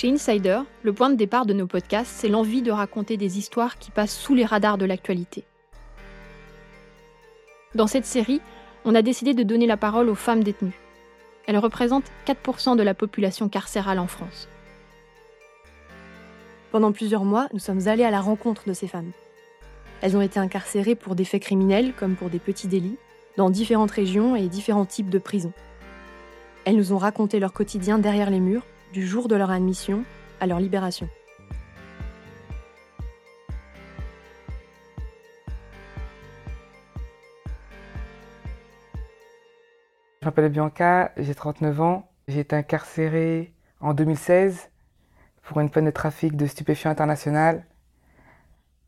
Chez Insider, le point de départ de nos podcasts, c'est l'envie de raconter des histoires qui passent sous les radars de l'actualité. Dans cette série, on a décidé de donner la parole aux femmes détenues. Elles représentent 4% de la population carcérale en France. Pendant plusieurs mois, nous sommes allés à la rencontre de ces femmes. Elles ont été incarcérées pour des faits criminels comme pour des petits délits, dans différentes régions et différents types de prisons. Elles nous ont raconté leur quotidien derrière les murs, du jour de leur admission à leur libération. Je m'appelle Bianca, j'ai 39 ans. J'ai été incarcérée en 2016 pour une peine de trafic de stupéfiants international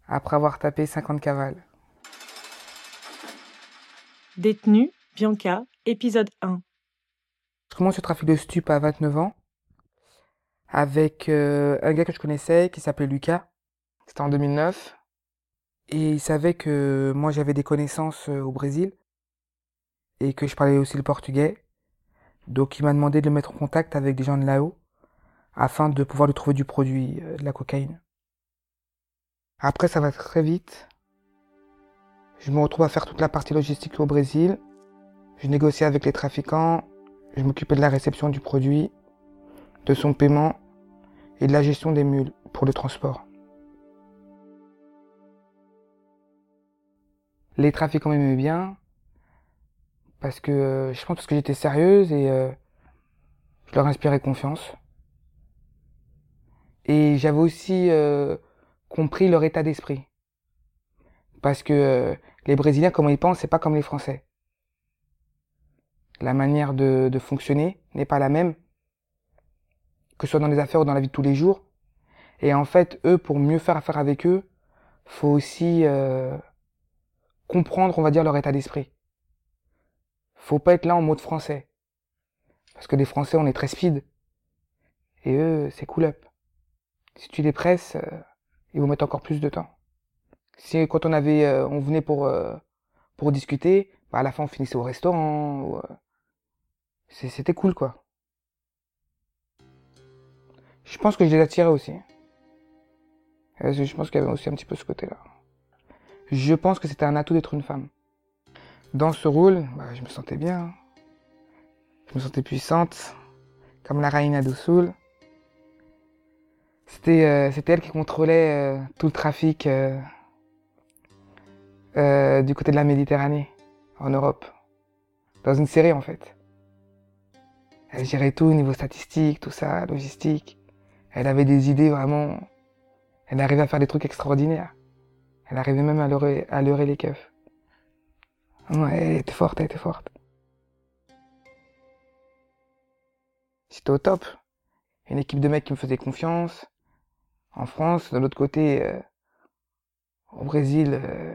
après avoir tapé 50 cavales. Détenue, Bianca, épisode 1. Je commence le trafic de stup à 29 ans avec euh, un gars que je connaissais qui s'appelait Lucas. C'était en 2009. Et il savait que moi j'avais des connaissances euh, au Brésil et que je parlais aussi le portugais. Donc il m'a demandé de le mettre en contact avec des gens de là-haut afin de pouvoir lui trouver du produit, euh, de la cocaïne. Après ça va très vite. Je me retrouve à faire toute la partie logistique au Brésil. Je négociais avec les trafiquants. Je m'occupais de la réception du produit, de son paiement et de la gestion des mules pour le transport. Les trafiquants m'aimaient bien parce que euh, je pense que j'étais sérieuse et euh, je leur inspirais confiance. Et j'avais aussi euh, compris leur état d'esprit. Parce que les Brésiliens, comment ils pensent, c'est pas comme les Français. La manière de fonctionner n'est pas la même, que ce soit dans les affaires ou dans la vie de tous les jours. Et en fait, eux, pour mieux faire affaire avec eux, faut aussi comprendre, on va dire, leur état d'esprit. Faut pas être là en mode français. Parce que les Français, on est très speed. Et eux, c'est cool up. Si tu les presses, euh, ils vont mettre encore plus de temps. Si quand on avait, euh, on venait pour euh, pour discuter, bah à la fin on finissait au restaurant. C'était cool quoi. Je pense que je les attirais aussi. Je pense qu'il y avait aussi un petit peu ce côté-là. Je pense que c'était un atout d'être une femme. Dans ce rôle, bah, je me sentais bien. Je me sentais puissante, comme la Reina do Sul. C'était euh, elle qui contrôlait euh, tout le trafic euh, euh, du côté de la Méditerranée, en Europe. Dans une série, en fait. Elle gérait tout au niveau statistique, tout ça, logistique. Elle avait des idées vraiment... Elle arrivait à faire des trucs extraordinaires. Elle arrivait même à leurrer, à leurrer les keufs. Ouais, elle était forte, elle était forte. C'était au top. Une équipe de mecs qui me faisait confiance. En France, de l'autre côté, euh, au Brésil, euh,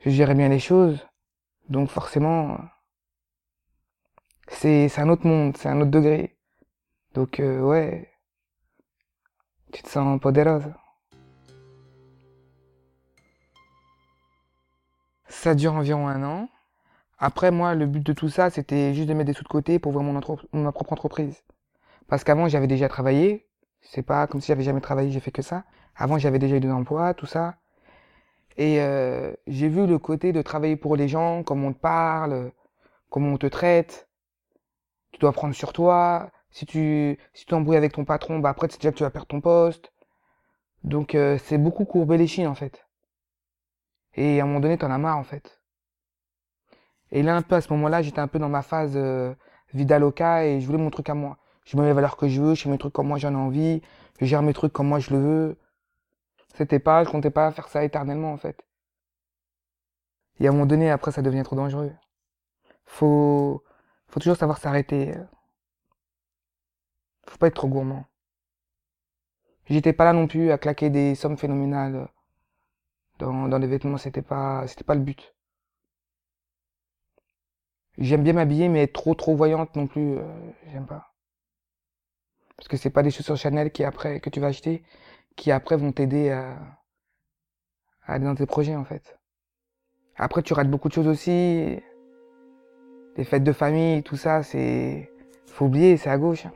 je gérais bien les choses. Donc forcément, c'est un autre monde, c'est un autre degré. Donc euh, ouais, tu te sens poderosa. Ça dure environ un an. Après, moi, le but de tout ça, c'était juste de mettre des sous de côté pour ouvrir mon ma propre entreprise. Parce qu'avant, j'avais déjà travaillé. C'est pas comme si j'avais jamais travaillé, j'ai fait que ça. Avant, j'avais déjà eu des emplois, tout ça. Et euh, j'ai vu le côté de travailler pour les gens, comment on te parle, comment on te traite. Tu dois prendre sur toi. Si tu si t'embrouilles avec ton patron, bah après, c'est déjà que tu vas perdre ton poste. Donc, euh, c'est beaucoup courber les chines, en fait. Et à un moment donné, t'en as marre, en fait. Et là, un peu à ce moment-là, j'étais un peu dans ma phase euh, vida loca et je voulais mon truc à moi. Je mets les valeurs que je veux, je fais mes trucs comme moi j'en ai envie, je gère mes trucs comme moi je le veux. C'était pas, je comptais pas faire ça éternellement, en fait. Et à un moment donné, après, ça devient trop dangereux. Faut, faut toujours savoir s'arrêter. Faut pas être trop gourmand. J'étais pas là non plus à claquer des sommes phénoménales dans, dans les vêtements, c'était pas, c'était pas le but. J'aime bien m'habiller, mais être trop trop voyante non plus, euh, j'aime pas. Parce que c'est pas des chaussures Chanel qui après que tu vas acheter, qui après vont t'aider à, à aller dans tes projets en fait. Après tu rates beaucoup de choses aussi. Les fêtes de famille, tout ça, c'est faut oublier, c'est à gauche.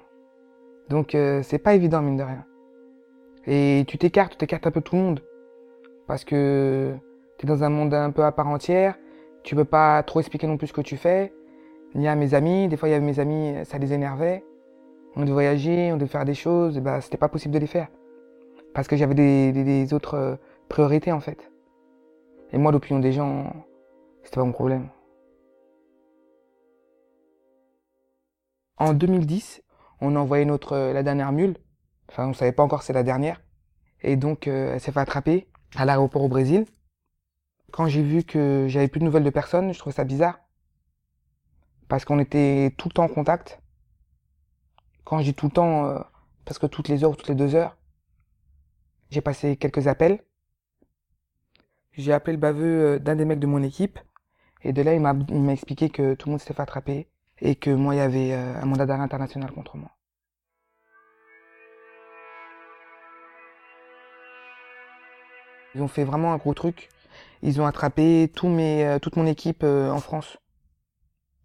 Donc euh, c'est pas évident mine de rien. Et tu t'écartes, tu t'écartes un peu tout le monde. Parce que tu es dans un monde un peu à part entière, tu peux pas trop expliquer non plus ce que tu fais. Il y a mes amis, des fois il y avait mes amis, ça les énervait. On devait voyager, on devait faire des choses, et bah c'était pas possible de les faire. Parce que j'avais des, des, autres euh, priorités en fait. Et moi l'opinion des gens, c'était pas mon problème. En 2010, on a envoyé notre, euh, la dernière mule. Enfin, on savait pas encore c'est la dernière. Et donc, euh, elle s'est fait attraper à l'aéroport au Brésil. Quand j'ai vu que j'avais plus de nouvelles de personne, je trouvais ça bizarre. Parce qu'on était tout le temps en contact. Quand je dis tout le temps, euh, parce que toutes les heures ou toutes les deux heures, j'ai passé quelques appels. J'ai appelé le baveux d'un des mecs de mon équipe. Et de là, il m'a expliqué que tout le monde s'était fait attraper et que moi, il y avait un mandat d'arrêt international contre moi. Ils ont fait vraiment un gros truc. Ils ont attrapé tout mes, toute mon équipe en France.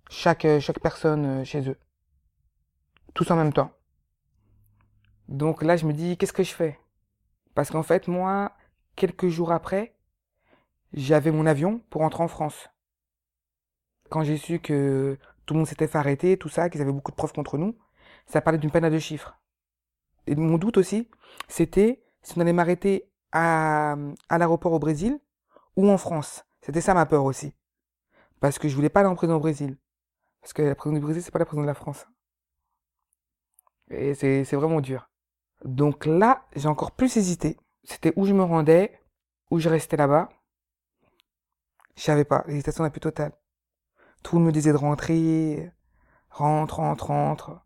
Chaque, chaque personne chez eux. Tous en même temps. Donc là, je me dis, qu'est-ce que je fais? Parce qu'en fait, moi, quelques jours après, j'avais mon avion pour rentrer en France. Quand j'ai su que tout le monde s'était fait arrêter, tout ça, qu'ils avaient beaucoup de preuves contre nous, ça parlait d'une peine à deux chiffres. Et mon doute aussi, c'était si on allait m'arrêter à, l'aéroport au Brésil ou en France. C'était ça ma peur aussi. Parce que je voulais pas aller en prison au Brésil. Parce que la prison du Brésil, c'est pas la prison de la France. Et c'est, c'est vraiment dur. Donc là, j'ai encore plus hésité. C'était où je me rendais, où je restais là-bas. Je savais pas. L'hésitation la plus totale. Tout me disait de rentrer. Rentre, rentre, rentre.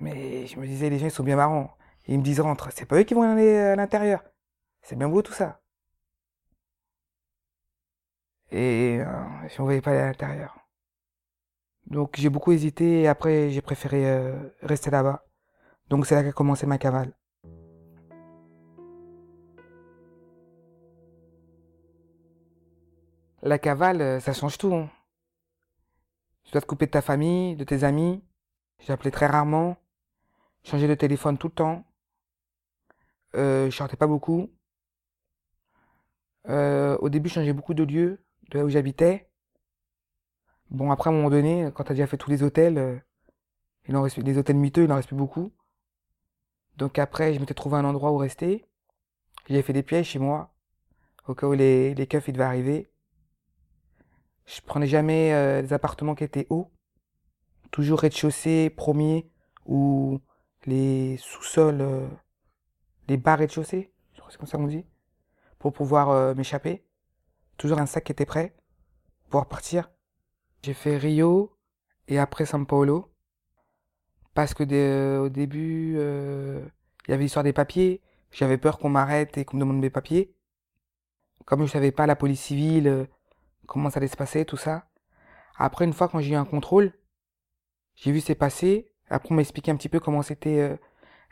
Mais je me disais, les gens, sont bien marrants. Ils me disent rentre. C'est pas eux qui vont aller à l'intérieur. C'est bien beau tout ça. Et euh, je ne voyais pas aller à l'intérieur. Donc j'ai beaucoup hésité et après j'ai préféré euh, rester là-bas. Donc c'est là qu'a commencé ma cavale. La cavale, euh, ça change tout. Hein. Tu dois te couper de ta famille, de tes amis. J'appelais très rarement. Changer de téléphone tout le temps. Euh, je sortais pas beaucoup. Euh, au début, je changeais beaucoup de lieux, de là où j'habitais. Bon, après, à un moment donné, quand tu as déjà fait tous les hôtels, euh, il reste, des hôtels miteux, il en reste plus beaucoup. Donc après, je m'étais trouvé un endroit où rester. J'avais fait des pièges chez moi, au cas où les, les keufs, devaient arriver. Je prenais jamais euh, des appartements qui étaient hauts. Toujours rez-de-chaussée, premier, ou les sous-sols, euh, les bas rez-de-chaussée. Je crois que c'est comme ça qu'on dit pour pouvoir euh, m'échapper. Toujours un sac qui était prêt pour pouvoir partir. J'ai fait Rio et après São Paulo. Parce que de, au début, euh, il y avait l'histoire des papiers. J'avais peur qu'on m'arrête et qu'on me demande mes papiers. Comme je savais pas la police civile, euh, comment ça allait se passer, tout ça. Après, une fois quand j'ai eu un contrôle, j'ai vu c'est passer. Après, on m'a expliqué un petit peu comment c'était euh,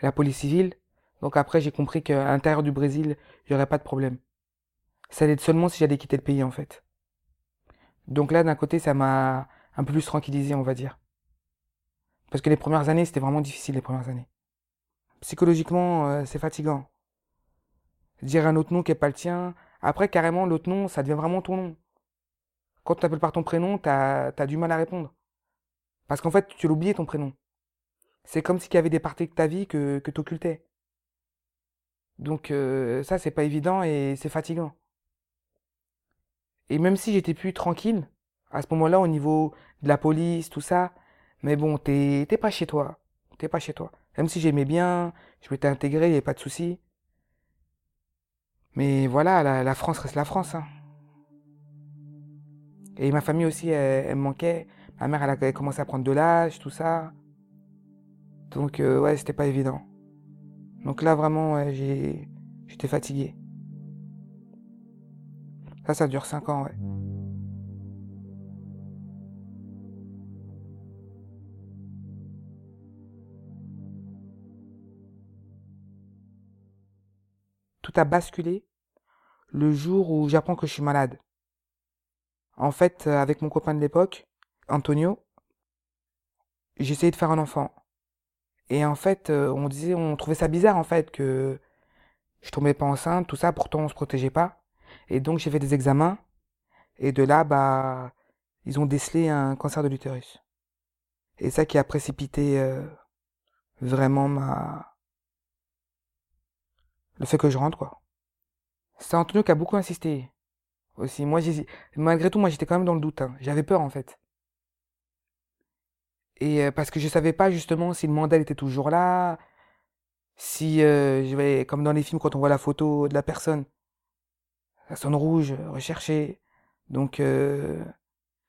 la police civile. Donc après, j'ai compris qu'à l'intérieur du Brésil, il n'y aurait pas de problème. Ça allait seulement si j'allais quitter le pays, en fait. Donc là, d'un côté, ça m'a un peu plus tranquillisé, on va dire. Parce que les premières années, c'était vraiment difficile, les premières années. Psychologiquement, euh, c'est fatigant. Dire un autre nom qui n'est pas le tien. Après, carrément, l'autre nom, ça devient vraiment ton nom. Quand tu t'appelles par ton prénom, t'as as du mal à répondre. Parce qu'en fait, tu l'oubliais ton prénom. C'est comme s'il y avait des parties de ta vie que, que t'occultais. Donc euh, ça, c'est pas évident et c'est fatigant. Et même si j'étais plus tranquille, à ce moment-là, au niveau de la police, tout ça, mais bon, t'es pas chez toi. T'es pas chez toi. Même si j'aimais bien, je m'étais intégré, il n'y avait pas de souci. Mais voilà, la, la, France reste la France. Hein. Et ma famille aussi, elle, manquait. Ma mère, elle a commencé à prendre de l'âge, tout ça. Donc, euh, ouais, c'était pas évident. Donc là, vraiment, j'ai, j'étais fatigué. Ça, ça dure 5 ans, ouais. Tout a basculé le jour où j'apprends que je suis malade. En fait, avec mon copain de l'époque, Antonio, essayé de faire un enfant. Et en fait, euh, on disait, on trouvait ça bizarre en fait que je tombais pas enceinte, tout ça, pourtant on se protégeait pas. Et donc j'ai fait des examens. Et de là, bah, ils ont décelé un cancer de l'utérus. Et ça qui a précipité euh, vraiment ma le fait que je rentre quoi. C'est Antonio qui a beaucoup insisté aussi. Moi, malgré tout, moi j'étais quand même dans le doute. Hein. J'avais peur en fait. Et euh, parce que je savais pas justement si le mandat était toujours là, si euh, je vais comme dans les films quand on voit la photo de la personne, ça sonne rouge, recherché. Donc euh,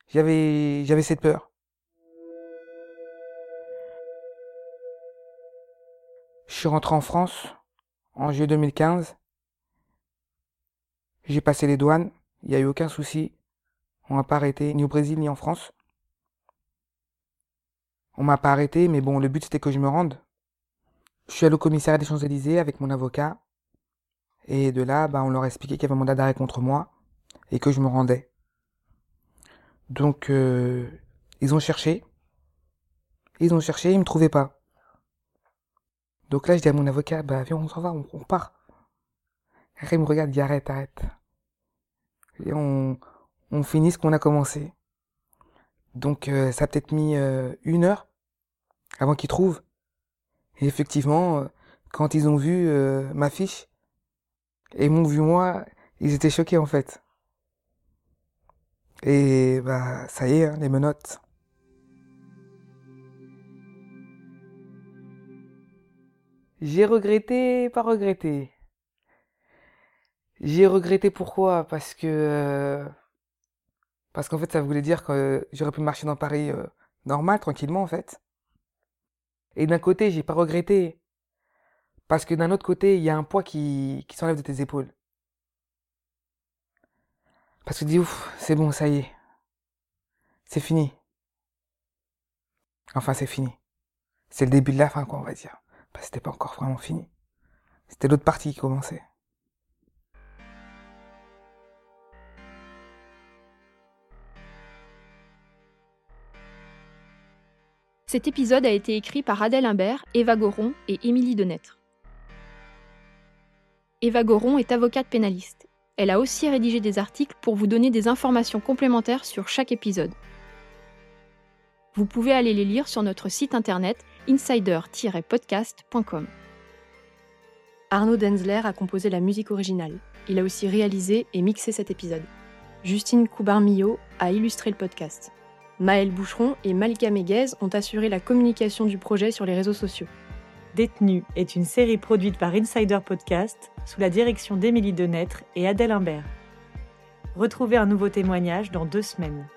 j'avais j'avais cette peur. Je suis rentré en France en juillet 2015. J'ai passé les douanes, il n'y a eu aucun souci. On m'a pas arrêté ni au Brésil ni en France. On m'a pas arrêté, mais bon, le but c'était que je me rende. Je suis allé au commissariat des Champs-Élysées avec mon avocat. Et de là, bah, on leur a expliqué qu'il y avait un mandat d'arrêt contre moi et que je me rendais. Donc, euh, ils ont cherché. Ils ont cherché, ils me trouvaient pas. Donc là, je dis à mon avocat, bah, viens, on s'en va, on, part. Après, il me regarde, il dit, arrête, arrête. Et on, finit ce qu'on a commencé. Donc, euh, ça a peut-être mis euh, une heure avant qu'ils trouvent. Et effectivement, euh, quand ils ont vu ma fiche, et m'ont vu moi, ils étaient choqués en fait. Et bah ça y est, hein, les menottes. J'ai regretté, pas regretté. J'ai regretté pourquoi? Parce que euh, parce qu'en fait ça voulait dire que j'aurais pu marcher dans Paris euh, normal, tranquillement en fait. Et d'un côté j'ai pas regretté parce que d'un autre côté il y a un poids qui, qui s'enlève de tes épaules. Parce que tu dis ouf, c'est bon, ça y est. C'est fini. Enfin, c'est fini. C'est le début de la fin, quoi, on va dire. Parce que c'était pas encore vraiment fini. C'était l'autre partie qui commençait. Cet épisode a été écrit par Adèle Imbert, Eva Goron et Émilie Denêtre. Eva Goron est avocate pénaliste. Elle a aussi rédigé des articles pour vous donner des informations complémentaires sur chaque épisode. Vous pouvez aller les lire sur notre site internet insider-podcast.com. Arnaud Denzler a composé la musique originale. Il a aussi réalisé et mixé cet épisode. Justine Coubarmillot a illustré le podcast. Maël Boucheron et Malika Méguez ont assuré la communication du projet sur les réseaux sociaux. Détenu est une série produite par Insider Podcast sous la direction d'Émilie Denêtre et Adèle Imbert. Retrouvez un nouveau témoignage dans deux semaines.